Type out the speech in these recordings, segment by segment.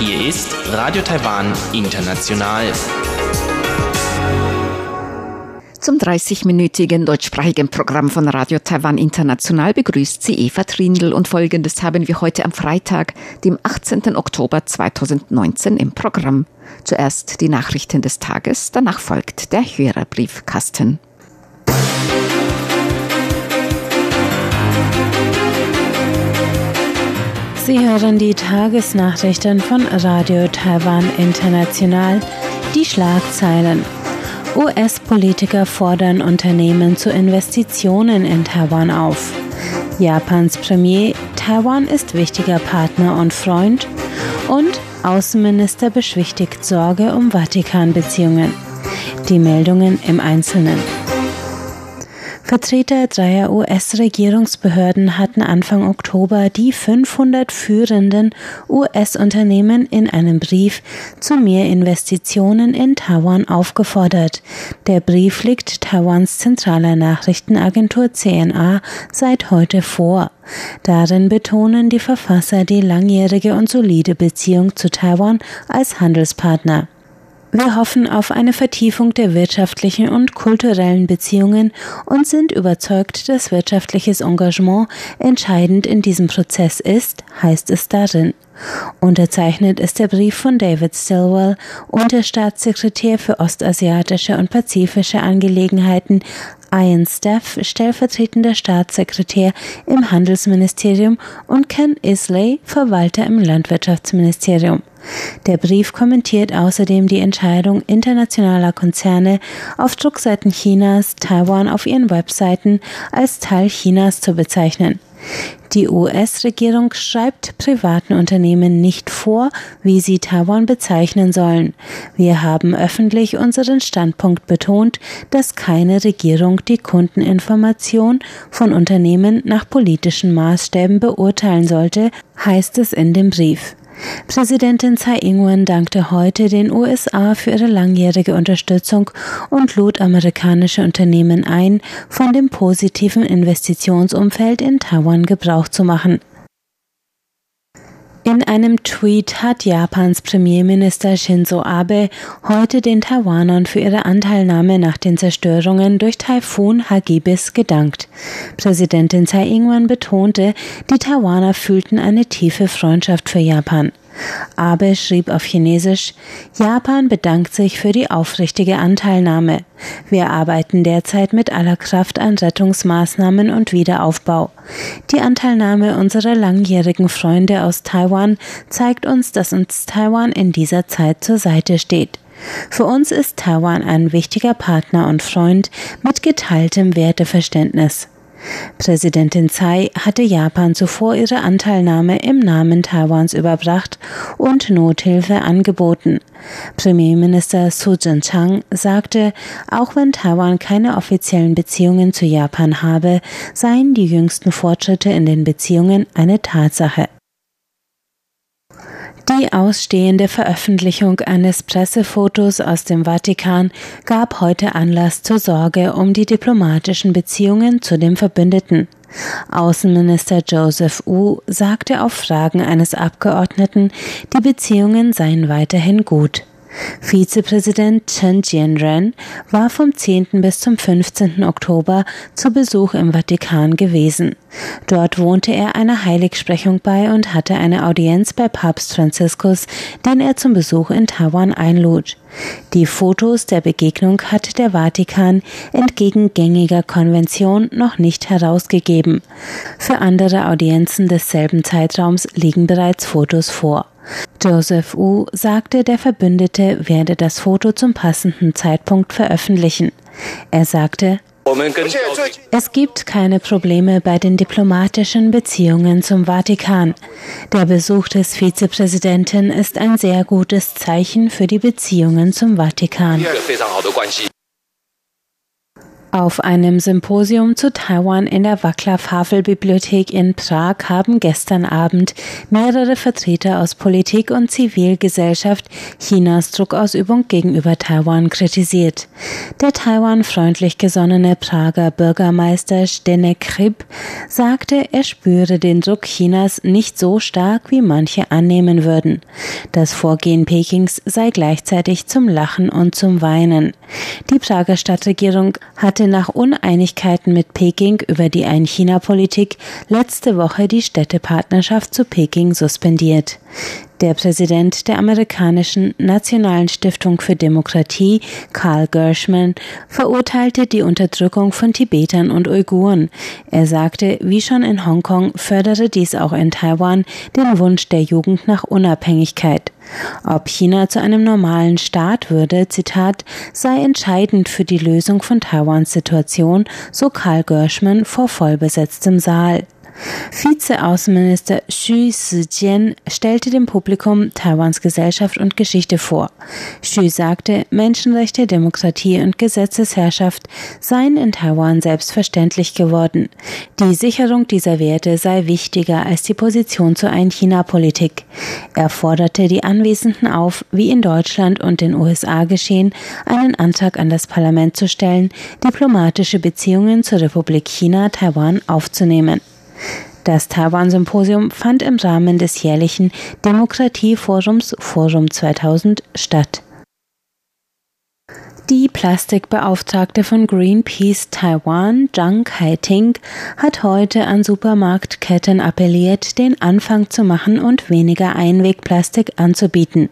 Hier ist Radio Taiwan International. Zum 30-minütigen deutschsprachigen Programm von Radio Taiwan International begrüßt sie Eva Trindl und folgendes haben wir heute am Freitag, dem 18. Oktober 2019 im Programm. Zuerst die Nachrichten des Tages, danach folgt der Hörerbriefkasten. Sie hören die Tagesnachrichten von Radio Taiwan International, die Schlagzeilen. US-Politiker fordern Unternehmen zu Investitionen in Taiwan auf. Japans Premier, Taiwan ist wichtiger Partner und Freund. Und Außenminister beschwichtigt Sorge um Vatikan-Beziehungen. Die Meldungen im Einzelnen. Vertreter dreier US-Regierungsbehörden hatten Anfang Oktober die 500 führenden US-Unternehmen in einem Brief zu mehr Investitionen in Taiwan aufgefordert. Der Brief liegt Taiwans zentraler Nachrichtenagentur CNA seit heute vor. Darin betonen die Verfasser die langjährige und solide Beziehung zu Taiwan als Handelspartner. Wir hoffen auf eine Vertiefung der wirtschaftlichen und kulturellen Beziehungen und sind überzeugt, dass wirtschaftliches Engagement entscheidend in diesem Prozess ist, heißt es darin. Unterzeichnet ist der Brief von David Stilwell, Unterstaatssekretär für ostasiatische und pazifische Angelegenheiten, Ian Staff, stellvertretender Staatssekretär im Handelsministerium und Ken Isley, Verwalter im Landwirtschaftsministerium. Der Brief kommentiert außerdem die Entscheidung internationaler Konzerne, auf Druckseiten Chinas Taiwan auf ihren Webseiten als Teil Chinas zu bezeichnen. Die US-Regierung schreibt privaten Unternehmen nicht vor, wie sie Taiwan bezeichnen sollen. Wir haben öffentlich unseren Standpunkt betont, dass keine Regierung die Kundeninformation von Unternehmen nach politischen Maßstäben beurteilen sollte, heißt es in dem Brief. Präsidentin Tsai Ing-wen dankte heute den USA für ihre langjährige Unterstützung und lud amerikanische Unternehmen ein, von dem positiven Investitionsumfeld in Taiwan Gebrauch zu machen. In einem Tweet hat Japans Premierminister Shinzo Abe heute den Taiwanern für ihre Anteilnahme nach den Zerstörungen durch Taifun Hagibis gedankt. Präsidentin Tsai Ing-wen betonte, die Taiwaner fühlten eine tiefe Freundschaft für Japan. Abe schrieb auf Chinesisch, Japan bedankt sich für die aufrichtige Anteilnahme. Wir arbeiten derzeit mit aller Kraft an Rettungsmaßnahmen und Wiederaufbau. Die Anteilnahme unserer langjährigen Freunde aus Taiwan zeigt uns, dass uns Taiwan in dieser Zeit zur Seite steht. Für uns ist Taiwan ein wichtiger Partner und Freund mit geteiltem Werteverständnis. Präsidentin Tsai hatte Japan zuvor ihre Anteilnahme im Namen Taiwans überbracht und Nothilfe angeboten. Premierminister Su Jin-chang sagte, auch wenn Taiwan keine offiziellen Beziehungen zu Japan habe, seien die jüngsten Fortschritte in den Beziehungen eine Tatsache. Die ausstehende Veröffentlichung eines Pressefotos aus dem Vatikan gab heute Anlass zur Sorge um die diplomatischen Beziehungen zu dem Verbündeten. Außenminister Joseph Wu sagte auf Fragen eines Abgeordneten, die Beziehungen seien weiterhin gut. Vizepräsident Chen Jianren war vom 10. bis zum 15. Oktober zu Besuch im Vatikan gewesen. Dort wohnte er einer Heiligsprechung bei und hatte eine Audienz bei Papst Franziskus, den er zum Besuch in Taiwan einlud. Die Fotos der Begegnung hat der Vatikan entgegen gängiger Konvention noch nicht herausgegeben. Für andere Audienzen desselben Zeitraums liegen bereits Fotos vor. Joseph Wu sagte, der Verbündete werde das Foto zum passenden Zeitpunkt veröffentlichen. Er sagte, es gibt keine Probleme bei den diplomatischen Beziehungen zum Vatikan. Der Besuch des Vizepräsidenten ist ein sehr gutes Zeichen für die Beziehungen zum Vatikan. Auf einem Symposium zu Taiwan in der Waclaw Havel Bibliothek in Prag haben gestern Abend mehrere Vertreter aus Politik und Zivilgesellschaft Chinas Druckausübung gegenüber Taiwan kritisiert. Der Taiwan freundlich gesonnene Prager Bürgermeister Stenek Krip sagte, er spüre den Druck Chinas nicht so stark, wie manche annehmen würden. Das Vorgehen Pekings sei gleichzeitig zum Lachen und zum Weinen. Die Prager Stadtregierung hatte hatte nach Uneinigkeiten mit Peking über die Ein-China-Politik letzte Woche die Städtepartnerschaft zu Peking suspendiert. Der Präsident der amerikanischen Nationalen Stiftung für Demokratie, Carl Gershman, verurteilte die Unterdrückung von Tibetern und Uiguren. Er sagte, wie schon in Hongkong fördere dies auch in Taiwan den Wunsch der Jugend nach Unabhängigkeit. Ob China zu einem normalen Staat würde, Zitat, sei entscheidend für die Lösung von Taiwans Situation, so Karl Gershman vor vollbesetztem Saal. Vizeaußenminister Xu Zijian stellte dem Publikum Taiwans Gesellschaft und Geschichte vor. Xu sagte, Menschenrechte, Demokratie und Gesetzesherrschaft seien in Taiwan selbstverständlich geworden. Die Sicherung dieser Werte sei wichtiger als die Position zur Ein-China-Politik. Er forderte die Anwesenden auf, wie in Deutschland und den USA geschehen, einen Antrag an das Parlament zu stellen, diplomatische Beziehungen zur Republik China Taiwan aufzunehmen. Das Taiwan-Symposium fand im Rahmen des jährlichen Demokratieforums Forum 2000 statt. Die Plastikbeauftragte von Greenpeace Taiwan, Zhang Kai-ting, hat heute an Supermarktketten appelliert, den Anfang zu machen und weniger Einwegplastik anzubieten.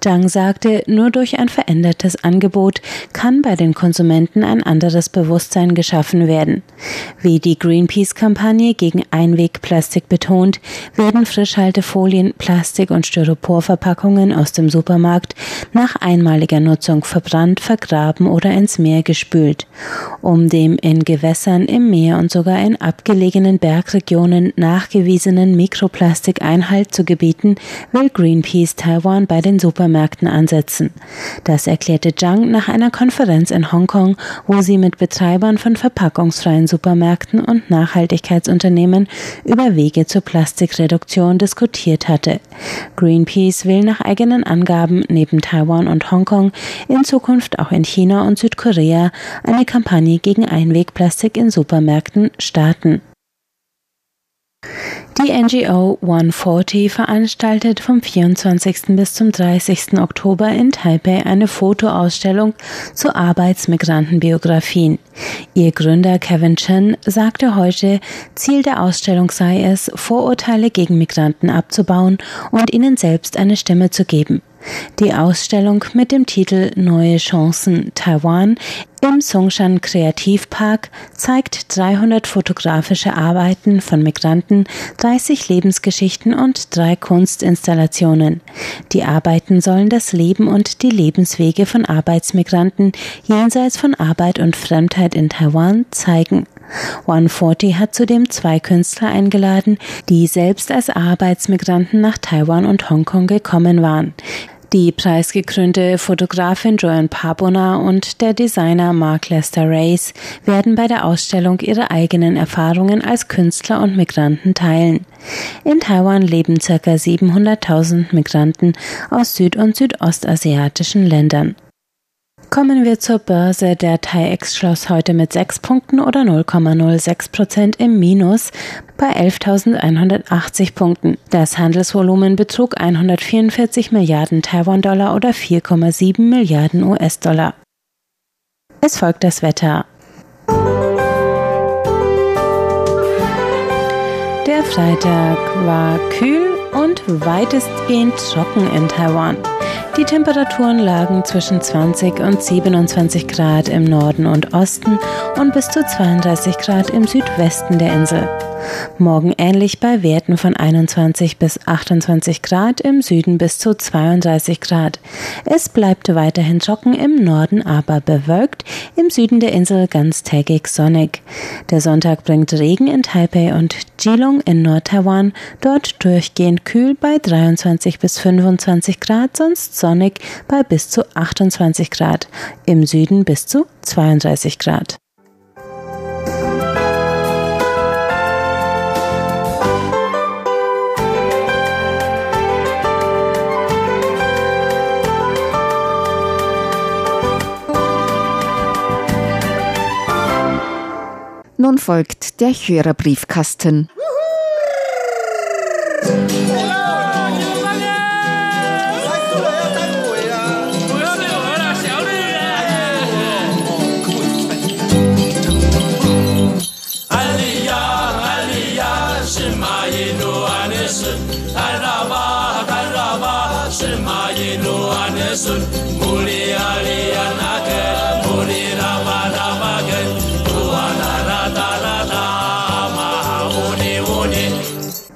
Zhang sagte, nur durch ein verändertes Angebot kann bei den Konsumenten ein anderes Bewusstsein geschaffen werden. Wie die Greenpeace-Kampagne gegen Einwegplastik betont, werden Frischhaltefolien, Plastik und Styroporverpackungen aus dem Supermarkt nach einmaliger Nutzung verbrannt, vergraben vergraben oder ins Meer gespült, um dem in Gewässern, im Meer und sogar in abgelegenen Bergregionen nachgewiesenen Mikroplastik Einhalt zu gebieten, will Greenpeace Taiwan bei den Supermärkten ansetzen. Das erklärte Zhang nach einer Konferenz in Hongkong, wo sie mit Betreibern von verpackungsfreien Supermärkten und Nachhaltigkeitsunternehmen über Wege zur Plastikreduktion diskutiert hatte. Greenpeace will nach eigenen Angaben neben Taiwan und Hongkong in Zukunft auch in in China und Südkorea eine Kampagne gegen Einwegplastik in Supermärkten starten. Die NGO 140 veranstaltet vom 24. bis zum 30. Oktober in Taipei eine Fotoausstellung zu Arbeitsmigrantenbiografien. Ihr Gründer Kevin Chen sagte heute, Ziel der Ausstellung sei es, Vorurteile gegen Migranten abzubauen und ihnen selbst eine Stimme zu geben. Die Ausstellung mit dem Titel Neue Chancen Taiwan im Songshan Kreativpark zeigt 300 fotografische Arbeiten von Migranten, 30 Lebensgeschichten und drei Kunstinstallationen. Die Arbeiten sollen das Leben und die Lebenswege von Arbeitsmigranten jenseits von Arbeit und Fremdheit in Taiwan zeigen. 140 hat zudem zwei Künstler eingeladen, die selbst als Arbeitsmigranten nach Taiwan und Hongkong gekommen waren. Die preisgekrönte Fotografin Joan Pabona und der Designer Mark Lester Race werden bei der Ausstellung ihre eigenen Erfahrungen als Künstler und Migranten teilen. In Taiwan leben ca. 700.000 Migranten aus süd- und südostasiatischen Ländern. Kommen wir zur Börse. Der TAIEX schloss heute mit 6 Punkten oder 0,06 Prozent im Minus bei 11.180 Punkten. Das Handelsvolumen betrug 144 Milliarden Taiwan-Dollar oder 4,7 Milliarden US-Dollar. Es folgt das Wetter. Der Freitag war kühl und weitestgehend trocken in Taiwan. Die Temperaturen lagen zwischen 20 und 27 Grad im Norden und Osten und bis zu 32 Grad im Südwesten der Insel. Morgen ähnlich bei Werten von 21 bis 28 Grad, im Süden bis zu 32 Grad. Es bleibt weiterhin trocken, im Norden aber bewölkt, im Süden der Insel ganztägig sonnig. Der Sonntag bringt Regen in Taipei und Geelong in Nord-Taiwan, dort durchgehend kühl bei 23 bis 25 Grad, sonst sonnig sonnig bei bis zu 28 Grad, im Süden bis zu 32 Grad. Nun folgt der Hörerbriefkasten. Juhu! 是马耶路安的孙，泰拉巴泰拉巴是马耶路安的孙，穆里阿里亚那克。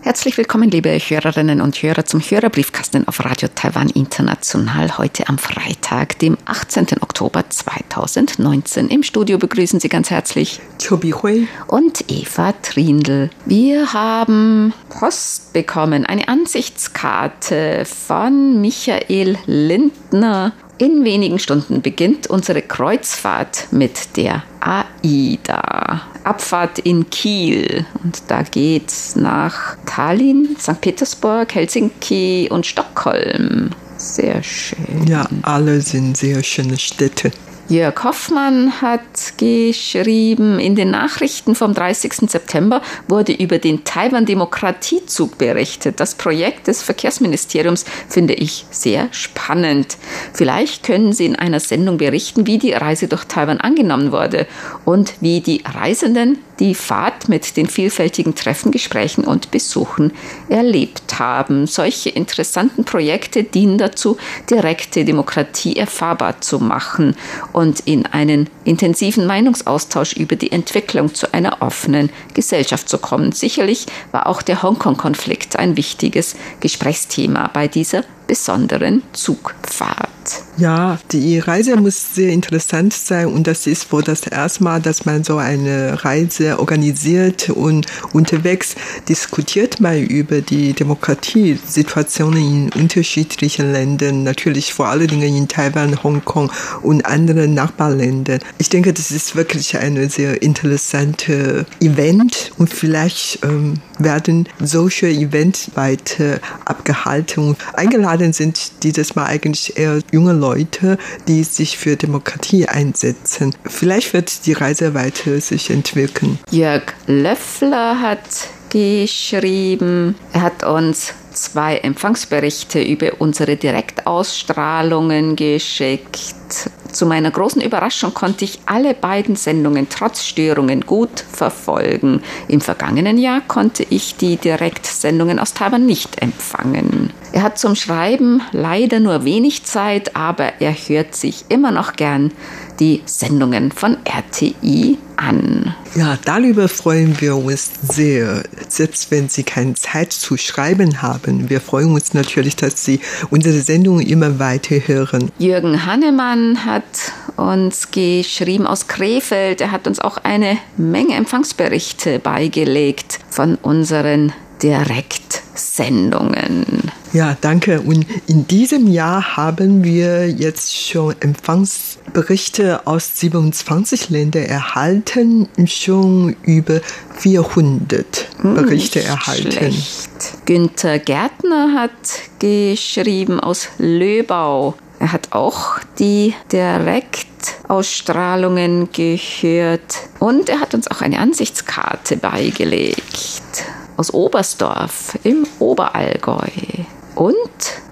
Herzlich willkommen, liebe Hörerinnen und Hörer, zum Hörerbriefkasten auf Radio Taiwan International heute am Freitag, dem 18. Oktober 2019. Im Studio begrüßen Sie ganz herzlich Chobi Hui und Eva Trindl. Wir haben Post bekommen, eine Ansichtskarte von Michael Lindner in wenigen Stunden beginnt unsere Kreuzfahrt mit der AIDA. Abfahrt in Kiel und da geht's nach Tallinn, St. Petersburg, Helsinki und Stockholm. Sehr schön. Ja, alle sind sehr schöne Städte. Jörg Hoffmann hat geschrieben, in den Nachrichten vom 30. September wurde über den Taiwan-Demokratiezug berichtet. Das Projekt des Verkehrsministeriums finde ich sehr spannend. Vielleicht können Sie in einer Sendung berichten, wie die Reise durch Taiwan angenommen wurde und wie die Reisenden die Fahrt mit den vielfältigen Treffen, Gesprächen und Besuchen erlebt haben. Solche interessanten Projekte dienen dazu, direkte Demokratie erfahrbar zu machen und in einen intensiven Meinungsaustausch über die Entwicklung zu einer offenen Gesellschaft zu kommen. Sicherlich war auch der Hongkong-Konflikt ein wichtiges Gesprächsthema bei dieser besonderen Zugfahrt. Ja, die Reise muss sehr interessant sein und das ist wohl das erste Mal, dass man so eine Reise organisiert und unterwegs diskutiert man über die Demokratiesituationen in unterschiedlichen Ländern, natürlich vor allen Dingen in Taiwan, Hongkong und anderen Nachbarländern. Ich denke, das ist wirklich ein sehr interessantes Event und vielleicht ähm, werden solche Events weiter abgehalten. Eingeladen sind dieses Mal eigentlich eher junge Leute, die sich für Demokratie einsetzen. Vielleicht wird die Reise weiter sich entwickeln. Jörg Löffler hat geschrieben, er hat uns zwei Empfangsberichte über unsere Direktausstrahlungen geschickt. Zu meiner großen Überraschung konnte ich alle beiden Sendungen trotz Störungen gut verfolgen. Im vergangenen Jahr konnte ich die Direktsendungen aus Taiwan nicht empfangen. Er hat zum Schreiben leider nur wenig Zeit, aber er hört sich immer noch gern die Sendungen von RTI an. Ja, darüber freuen wir uns sehr, selbst wenn Sie keine Zeit zu schreiben haben. Wir freuen uns natürlich, dass Sie unsere Sendung immer weiter hören. Jürgen Hannemann hat uns geschrieben aus Krefeld. Er hat uns auch eine Menge Empfangsberichte beigelegt von unseren Direktsendungen. Ja, danke. Und in diesem Jahr haben wir jetzt schon Empfangsberichte aus 27 Ländern erhalten, schon über 400 hm, Berichte hm, erhalten. Schlecht. Günther Gärtner hat geschrieben aus Löbau. Er hat auch die Direktausstrahlungen gehört und er hat uns auch eine Ansichtskarte beigelegt aus Oberstdorf im Oberallgäu und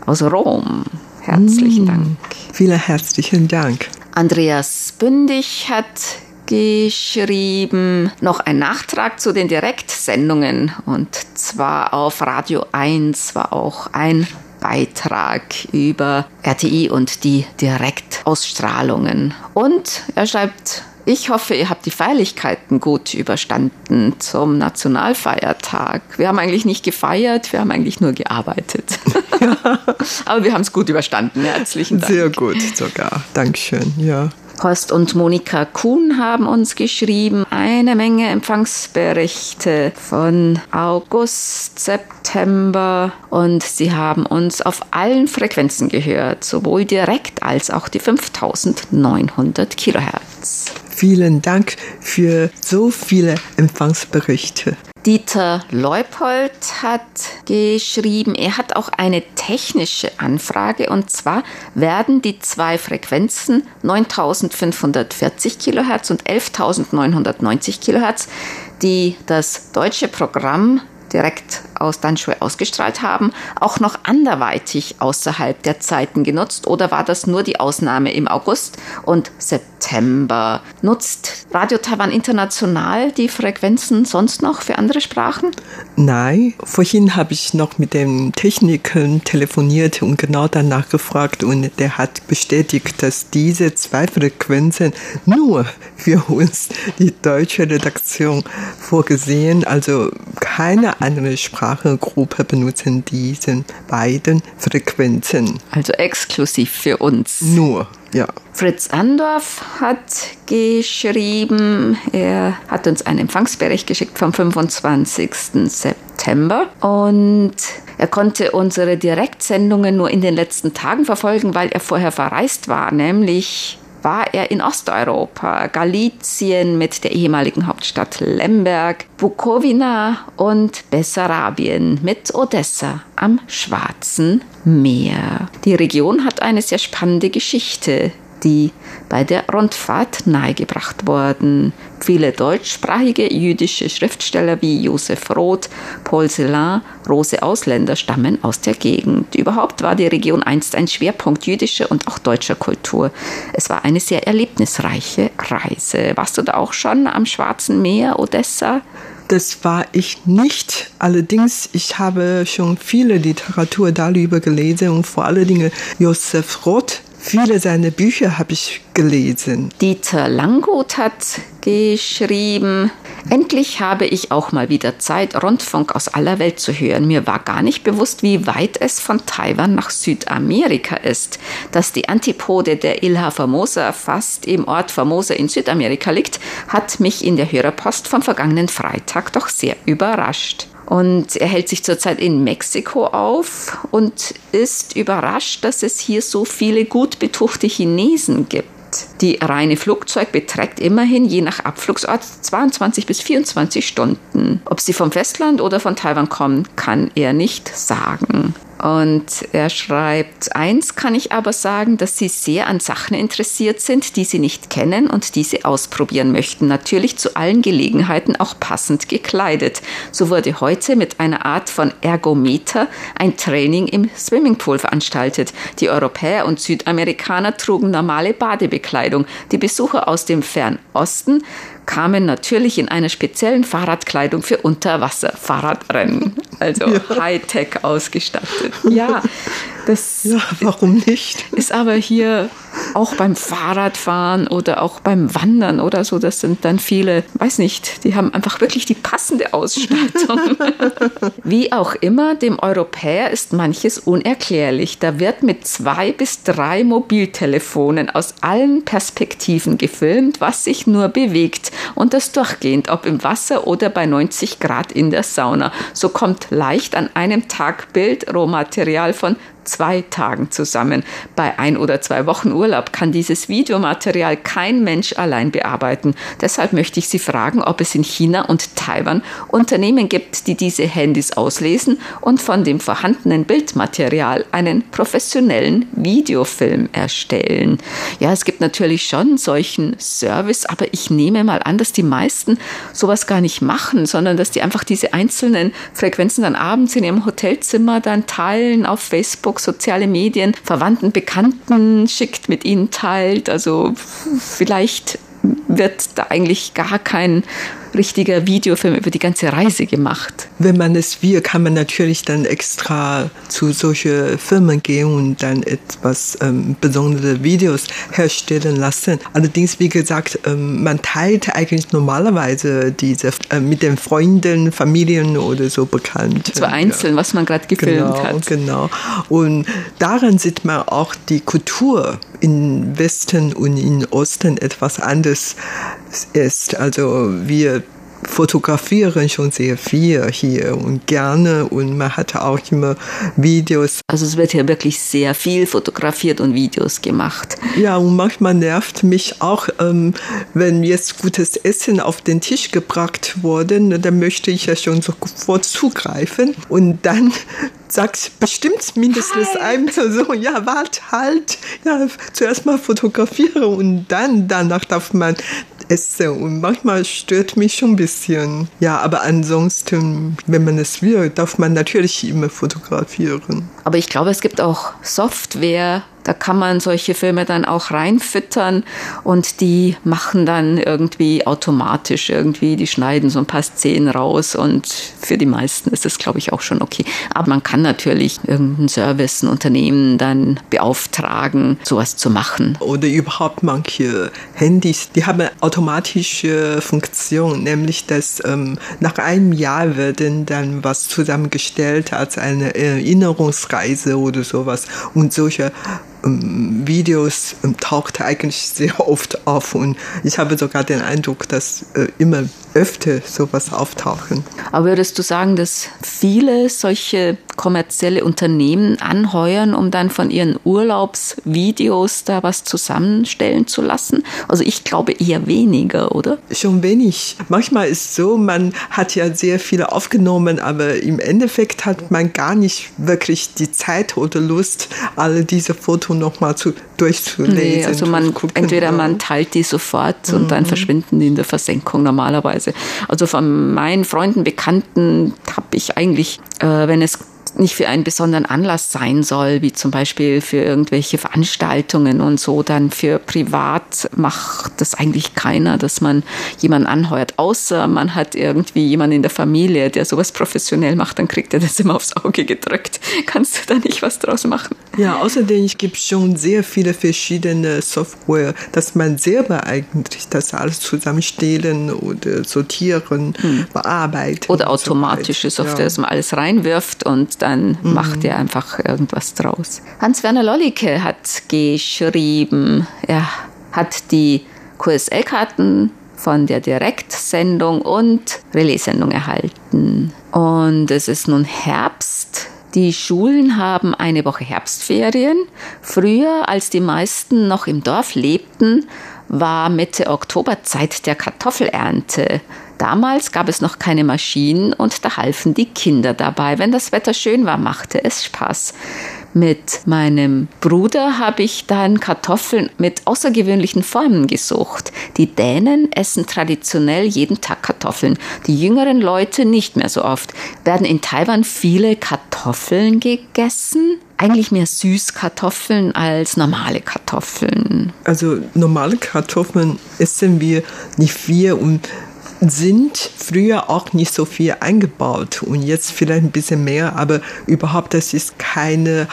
aus Rom. Herzlichen mm, Dank. Vielen herzlichen Dank. Andreas Bündig hat geschrieben, noch ein Nachtrag zu den Direktsendungen und zwar auf Radio 1 war auch ein Beitrag über RTI und die Direktausstrahlungen. Und er schreibt ich hoffe, ihr habt die Feierlichkeiten gut überstanden zum Nationalfeiertag. Wir haben eigentlich nicht gefeiert, wir haben eigentlich nur gearbeitet. Ja. Aber wir haben es gut überstanden. Herzlichen Dank. Sehr gut sogar. Dankeschön. Ja. Horst und Monika Kuhn haben uns geschrieben. Eine Menge Empfangsberichte von August, September und sie haben uns auf allen Frequenzen gehört, sowohl direkt als auch die 5900 Kilohertz. Vielen Dank für so viele Empfangsberichte. Dieter Leupold hat geschrieben, er hat auch eine technische Anfrage und zwar werden die zwei Frequenzen 9540 Kilohertz und 11990 Kilohertz, die das deutsche Programm direkt aus Danshue ausgestrahlt haben, auch noch anderweitig außerhalb der Zeiten genutzt oder war das nur die Ausnahme im August und September? Nutzt Radio Taiwan International die Frequenzen sonst noch für andere Sprachen? Nein, vorhin habe ich noch mit dem Techniker telefoniert und genau danach gefragt und der hat bestätigt, dass diese zwei Frequenzen nur für uns, die deutsche Redaktion, vorgesehen, also keine andere Sprachgruppe benutzen diese beiden Frequenzen. Also exklusiv für uns. Nur, ja. Fritz Andorf hat geschrieben, er hat uns einen Empfangsbericht geschickt vom 25. September und er konnte unsere Direktsendungen nur in den letzten Tagen verfolgen, weil er vorher verreist war, nämlich war er in Osteuropa, Galizien mit der ehemaligen Hauptstadt Lemberg, Bukowina und Bessarabien mit Odessa am Schwarzen Meer. Die Region hat eine sehr spannende Geschichte die bei der Rundfahrt nahegebracht wurden. Viele deutschsprachige jüdische Schriftsteller wie Josef Roth, Paul Celan, Rose Ausländer stammen aus der Gegend. Überhaupt war die Region einst ein Schwerpunkt jüdischer und auch deutscher Kultur. Es war eine sehr erlebnisreiche Reise. Warst du da auch schon am Schwarzen Meer, Odessa? Das war ich nicht. Allerdings, ich habe schon viele Literatur darüber gelesen und vor allen Dingen Josef Roth Viele seiner Bücher habe ich gelesen. Dieter Langgut hat geschrieben, endlich habe ich auch mal wieder Zeit, Rundfunk aus aller Welt zu hören. Mir war gar nicht bewusst, wie weit es von Taiwan nach Südamerika ist. Dass die Antipode der Ilha Formosa fast im Ort Formosa in Südamerika liegt, hat mich in der Hörerpost vom vergangenen Freitag doch sehr überrascht. Und er hält sich zurzeit in Mexiko auf und ist überrascht, dass es hier so viele gut betuchte Chinesen gibt. Die reine Flugzeug beträgt immerhin je nach Abflugsort 22 bis 24 Stunden. Ob sie vom Festland oder von Taiwan kommen, kann er nicht sagen. Und er schreibt, eins kann ich aber sagen, dass sie sehr an Sachen interessiert sind, die sie nicht kennen und die sie ausprobieren möchten. Natürlich zu allen Gelegenheiten auch passend gekleidet. So wurde heute mit einer Art von Ergometer ein Training im Swimmingpool veranstaltet. Die Europäer und Südamerikaner trugen normale Badebekleidung. Die Besucher aus dem Fernosten kamen natürlich in einer speziellen Fahrradkleidung für Unterwasser-Fahrradrennen. Also ja. Hightech ausgestattet. Ja, das ja, warum nicht? Ist aber hier auch beim Fahrradfahren oder auch beim Wandern oder so, das sind dann viele, weiß nicht, die haben einfach wirklich die passende Ausstattung. Wie auch immer, dem Europäer ist manches unerklärlich. Da wird mit zwei bis drei Mobiltelefonen aus allen Perspektiven gefilmt, was sich nur bewegt und das durchgehend, ob im Wasser oder bei 90 Grad in der Sauna. So kommt leicht an einem Tag Bildrohmaterial von zwei Tagen zusammen. Bei ein oder zwei Wochen Urlaub kann dieses Videomaterial kein Mensch allein bearbeiten. Deshalb möchte ich Sie fragen, ob es in China und Taiwan Unternehmen gibt, die diese Handys auslesen und von dem vorhandenen Bildmaterial einen professionellen Videofilm erstellen. Ja, es gibt natürlich schon solchen Service, aber ich nehme mal an, dass die meisten sowas gar nicht machen, sondern dass die einfach diese einzelnen Frequenzen dann abends in ihrem Hotelzimmer dann teilen auf Facebook Facebook, soziale Medien, Verwandten, Bekannten schickt, mit ihnen teilt. Also vielleicht wird da eigentlich gar kein richtiger Videofilm über die ganze Reise gemacht. Wenn man es will, kann man natürlich dann extra zu solchen Firmen gehen und dann etwas ähm, besondere Videos herstellen lassen. Allerdings, wie gesagt, ähm, man teilt eigentlich normalerweise diese äh, mit den Freunden, Familien oder so bekannt. Zwar einzeln, ja. was man gerade gefilmt genau, hat. Genau. Und daran sieht man auch die Kultur im Westen und im Osten etwas anders ist. Also wir fotografieren schon sehr viel hier und gerne und man hat auch immer Videos. Also es wird hier wirklich sehr viel fotografiert und Videos gemacht. Ja, und manchmal nervt mich auch, ähm, wenn jetzt gutes Essen auf den Tisch gebracht wurde, ne, dann möchte ich ja schon sofort zugreifen und dann sagt bestimmt mindestens halt. eine Person, ja, warte halt, ja, zuerst mal fotografieren und dann danach darf man essen. Und manchmal stört mich schon ein bisschen. Ja, aber ansonsten, wenn man es will, darf man natürlich immer fotografieren. Aber ich glaube, es gibt auch Software, da kann man solche Filme dann auch reinfüttern und die machen dann irgendwie automatisch irgendwie, die schneiden so ein paar Szenen raus und für die meisten ist das, glaube ich, auch schon okay. Aber man kann natürlich irgendein Service, ein Unternehmen dann beauftragen, sowas zu machen. Oder überhaupt manche Handys, die haben automatische Funktion, nämlich dass ähm, nach einem Jahr werden dann was zusammengestellt als eine Erinnerungsreise oder sowas und solche Videos ähm, taucht eigentlich sehr oft auf und ich habe sogar den Eindruck, dass äh, immer öfter sowas auftauchen. Aber würdest du sagen, dass viele solche kommerzielle Unternehmen anheuern, um dann von ihren Urlaubsvideos da was zusammenstellen zu lassen? Also ich glaube eher weniger, oder? Schon wenig. Manchmal ist es so, man hat ja sehr viele aufgenommen, aber im Endeffekt hat man gar nicht wirklich die Zeit oder Lust, alle diese Fotos nochmal zu, durchzulesen. Nee, also man, entweder man teilt die sofort mhm. und dann mhm. verschwinden die in der Versenkung normalerweise. Also von meinen Freunden, Bekannten habe ich eigentlich, äh, wenn es nicht für einen besonderen Anlass sein soll, wie zum Beispiel für irgendwelche Veranstaltungen und so, dann für privat macht das eigentlich keiner, dass man jemanden anheuert, außer man hat irgendwie jemanden in der Familie, der sowas professionell macht, dann kriegt er das immer aufs Auge gedrückt. Kannst du da nicht was draus machen? Ja, außerdem gibt es schon sehr viele verschiedene Software, dass man selber eigentlich das alles zusammenstellen oder sortieren, hm. bearbeiten. Oder automatische so Software, ja. dass man alles reinwirft und dann mhm. macht er einfach irgendwas draus. Hans-Werner Lollicke hat geschrieben, er hat die QSL-Karten von der Direktsendung und Relaissendung erhalten. Und es ist nun Herbst. Die Schulen haben eine Woche Herbstferien. Früher, als die meisten noch im Dorf lebten, war Mitte Oktober Zeit der Kartoffelernte. Damals gab es noch keine Maschinen und da halfen die Kinder dabei. Wenn das Wetter schön war, machte es Spaß. Mit meinem Bruder habe ich dann Kartoffeln mit außergewöhnlichen Formen gesucht. Die Dänen essen traditionell jeden Tag Kartoffeln, die jüngeren Leute nicht mehr so oft. Werden in Taiwan viele Kartoffeln gegessen? Eigentlich mehr Süßkartoffeln als normale Kartoffeln. Also normale Kartoffeln essen wir nicht viel und sind früher auch nicht so viel eingebaut und jetzt vielleicht ein bisschen mehr, aber überhaupt, das ist keine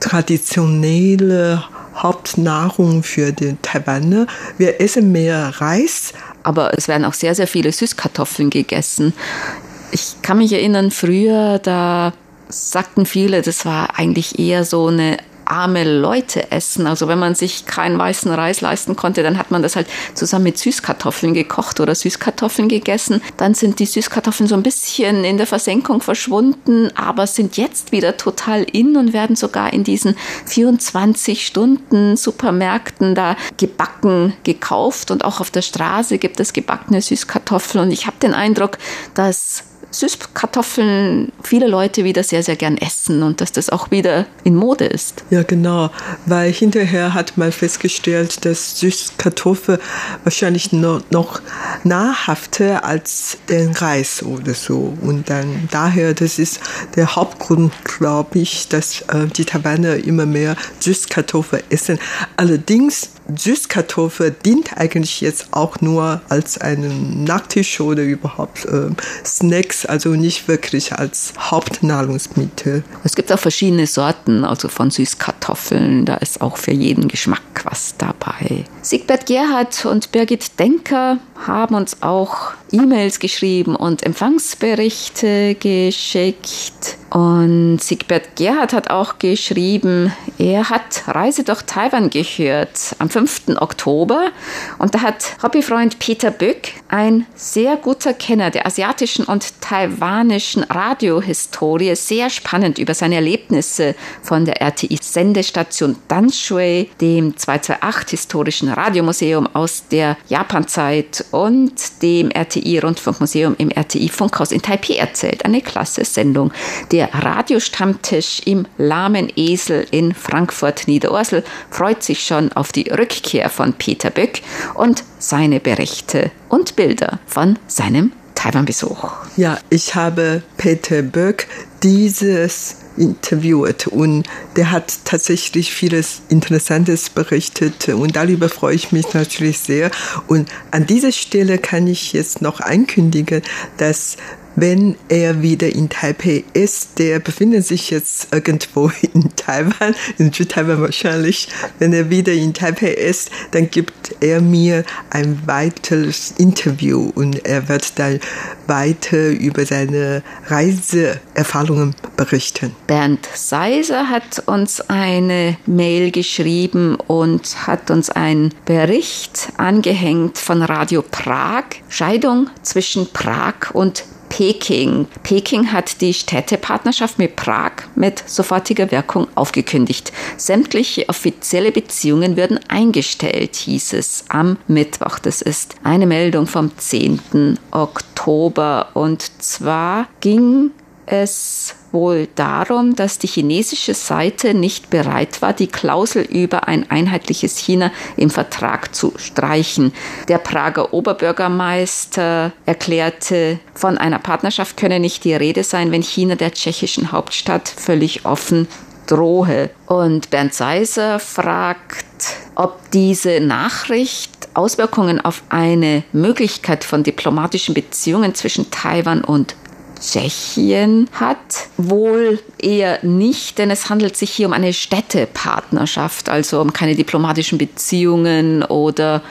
traditionelle Hauptnahrung für den Taiwaner. Wir essen mehr Reis. Aber es werden auch sehr, sehr viele Süßkartoffeln gegessen. Ich kann mich erinnern, früher, da sagten viele, das war eigentlich eher so eine arme Leute essen. Also wenn man sich keinen weißen Reis leisten konnte, dann hat man das halt zusammen mit Süßkartoffeln gekocht oder Süßkartoffeln gegessen. Dann sind die Süßkartoffeln so ein bisschen in der Versenkung verschwunden, aber sind jetzt wieder total in und werden sogar in diesen 24 Stunden Supermärkten da gebacken gekauft und auch auf der Straße gibt es gebackene Süßkartoffeln und ich habe den Eindruck, dass Süßkartoffeln viele Leute wieder sehr, sehr gern essen und dass das auch wieder in Mode ist. Ja, genau, weil hinterher hat man festgestellt, dass Süßkartoffel wahrscheinlich noch, nahrhafter als den Reis oder so. Und dann daher, das ist der Hauptgrund, glaube ich, dass äh, die Taiwaner immer mehr Süßkartoffel essen. Allerdings Süßkartoffel dient eigentlich jetzt auch nur als einen Nachtisch oder überhaupt äh, Snacks, also nicht wirklich als Hauptnahrungsmittel. Es gibt auch verschiedene Sorten, also von Süßkartoffeln. Da ist auch für jeden Geschmack was dabei. Siegbert Gerhard und Birgit Denker haben uns auch E-Mails geschrieben und Empfangsberichte geschickt. Und Siegbert Gerhard hat auch geschrieben, er hat Reise durch Taiwan gehört am 5. Oktober. Und da hat Hobbyfreund Peter Böck, ein sehr guter Kenner der asiatischen und taiwanischen Radiohistorie, sehr spannend über seine Erlebnisse von der RTI-Sendestation Danshui, dem 228 historischen Radiomuseum aus der Japanzeit und dem RTI-Rundfunkmuseum im RTI-Funkhaus in Taipei erzählt. Eine klasse Sendung. Der der Radiostammtisch im Lahmen Esel in Frankfurt Niederursel freut sich schon auf die Rückkehr von Peter Böck und seine Berichte und Bilder von seinem Taiwan-Besuch. Ja, ich habe Peter Böck dieses interviewt und der hat tatsächlich vieles Interessantes berichtet und darüber freue ich mich natürlich sehr. Und an dieser Stelle kann ich jetzt noch ankündigen, dass wenn er wieder in Taipei ist. Der befindet sich jetzt irgendwo in Taiwan, in Südtaiwan wahrscheinlich. Wenn er wieder in Taipei ist, dann gibt er mir ein weiteres Interview und er wird dann weiter über seine Reiseerfahrungen berichten. Bernd Seiser hat uns eine Mail geschrieben und hat uns einen Bericht angehängt von Radio Prag. Scheidung zwischen Prag und Peking. Peking hat die Städtepartnerschaft mit Prag mit sofortiger Wirkung aufgekündigt. Sämtliche offizielle Beziehungen würden eingestellt, hieß es am Mittwoch. Das ist eine Meldung vom 10. Oktober. Und zwar ging es wohl darum, dass die chinesische Seite nicht bereit war, die Klausel über ein einheitliches China im Vertrag zu streichen. Der Prager Oberbürgermeister erklärte, von einer Partnerschaft könne nicht die Rede sein, wenn China der tschechischen Hauptstadt völlig offen drohe. Und Bernd Seiser fragt, ob diese Nachricht Auswirkungen auf eine Möglichkeit von diplomatischen Beziehungen zwischen Taiwan und Tschechien hat. Wohl eher nicht, denn es handelt sich hier um eine Städtepartnerschaft, also um keine diplomatischen Beziehungen oder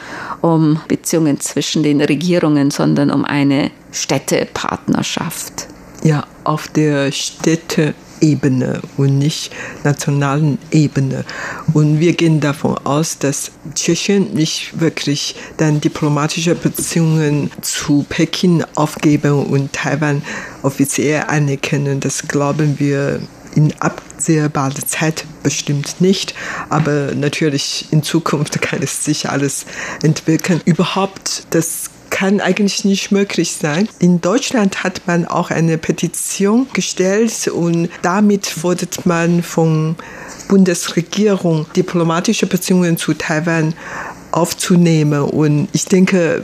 um Beziehungen zwischen den Regierungen, sondern um eine Städtepartnerschaft. Ja, auf der Städte Ebene und nicht nationalen Ebene. Und wir gehen davon aus, dass Tschechien nicht wirklich dann diplomatische Beziehungen zu Peking aufgeben und Taiwan offiziell anerkennen. Das glauben wir in absehbarer Zeit bestimmt nicht, aber natürlich in Zukunft kann es sich alles entwickeln. Überhaupt das kann eigentlich nicht möglich sein. In Deutschland hat man auch eine Petition gestellt und damit fordert man von Bundesregierung diplomatische Beziehungen zu Taiwan aufzunehmen. Und ich denke,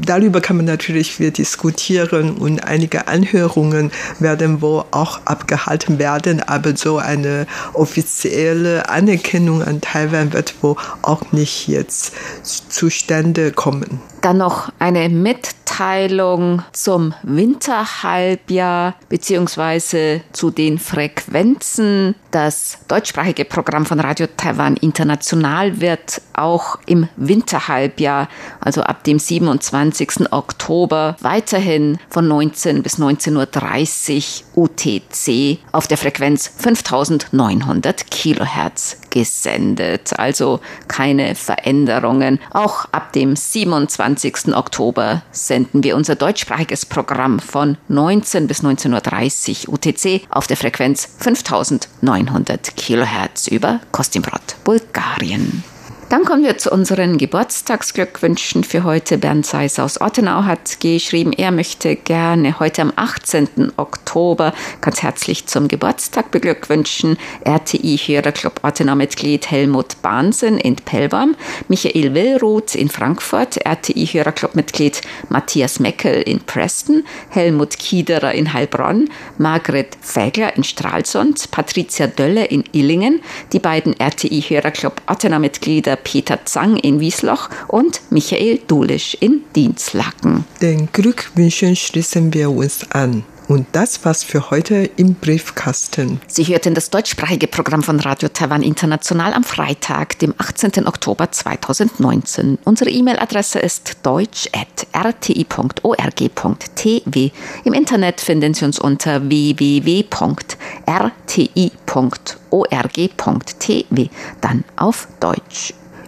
darüber kann man natürlich viel diskutieren und einige Anhörungen werden wohl auch abgehalten werden, aber so eine offizielle Anerkennung an Taiwan wird wohl auch nicht jetzt zustande kommen. Dann noch eine Mitteilung zum Winterhalbjahr beziehungsweise zu den Frequenzen. Das deutschsprachige Programm von Radio Taiwan International wird auch im Winterhalbjahr, also ab dem 27. Oktober, weiterhin von 19 bis 19.30 Uhr UTC auf der Frequenz 5900 Kilohertz gesendet. Also keine Veränderungen. Auch ab dem 27. Oktober senden wir unser deutschsprachiges Programm von 19 bis 19.30 Uhr UTC auf der Frequenz 5900 Kilohertz über Kostimbrod, Bulgarien. Dann kommen wir zu unseren Geburtstagsglückwünschen für heute. Bernd Seis aus Ottenau hat geschrieben, er möchte gerne heute am 18. Oktober ganz herzlich zum Geburtstag beglückwünschen. RTI-Hörerclub Ottenau-Mitglied Helmut Bahnsen in Pellbaum, Michael Willruth in Frankfurt, RTI-Hörerclub-Mitglied Matthias Meckel in Preston, Helmut Kiederer in Heilbronn, Margret Fägler in Stralsund, Patricia Dölle in Illingen, die beiden RTI-Hörerclub Ottenau-Mitglieder Peter Zang in Wiesloch und Michael Dulisch in Dienstlaken. Den Glückwünschen schließen wir uns an. Und das war's für heute im Briefkasten. Sie hörten das deutschsprachige Programm von Radio Taiwan International am Freitag, dem 18. Oktober 2019. Unsere E-Mail-Adresse ist deutsch.rti.org.tw. Im Internet finden Sie uns unter www.rti.org.tw. Dann auf Deutsch.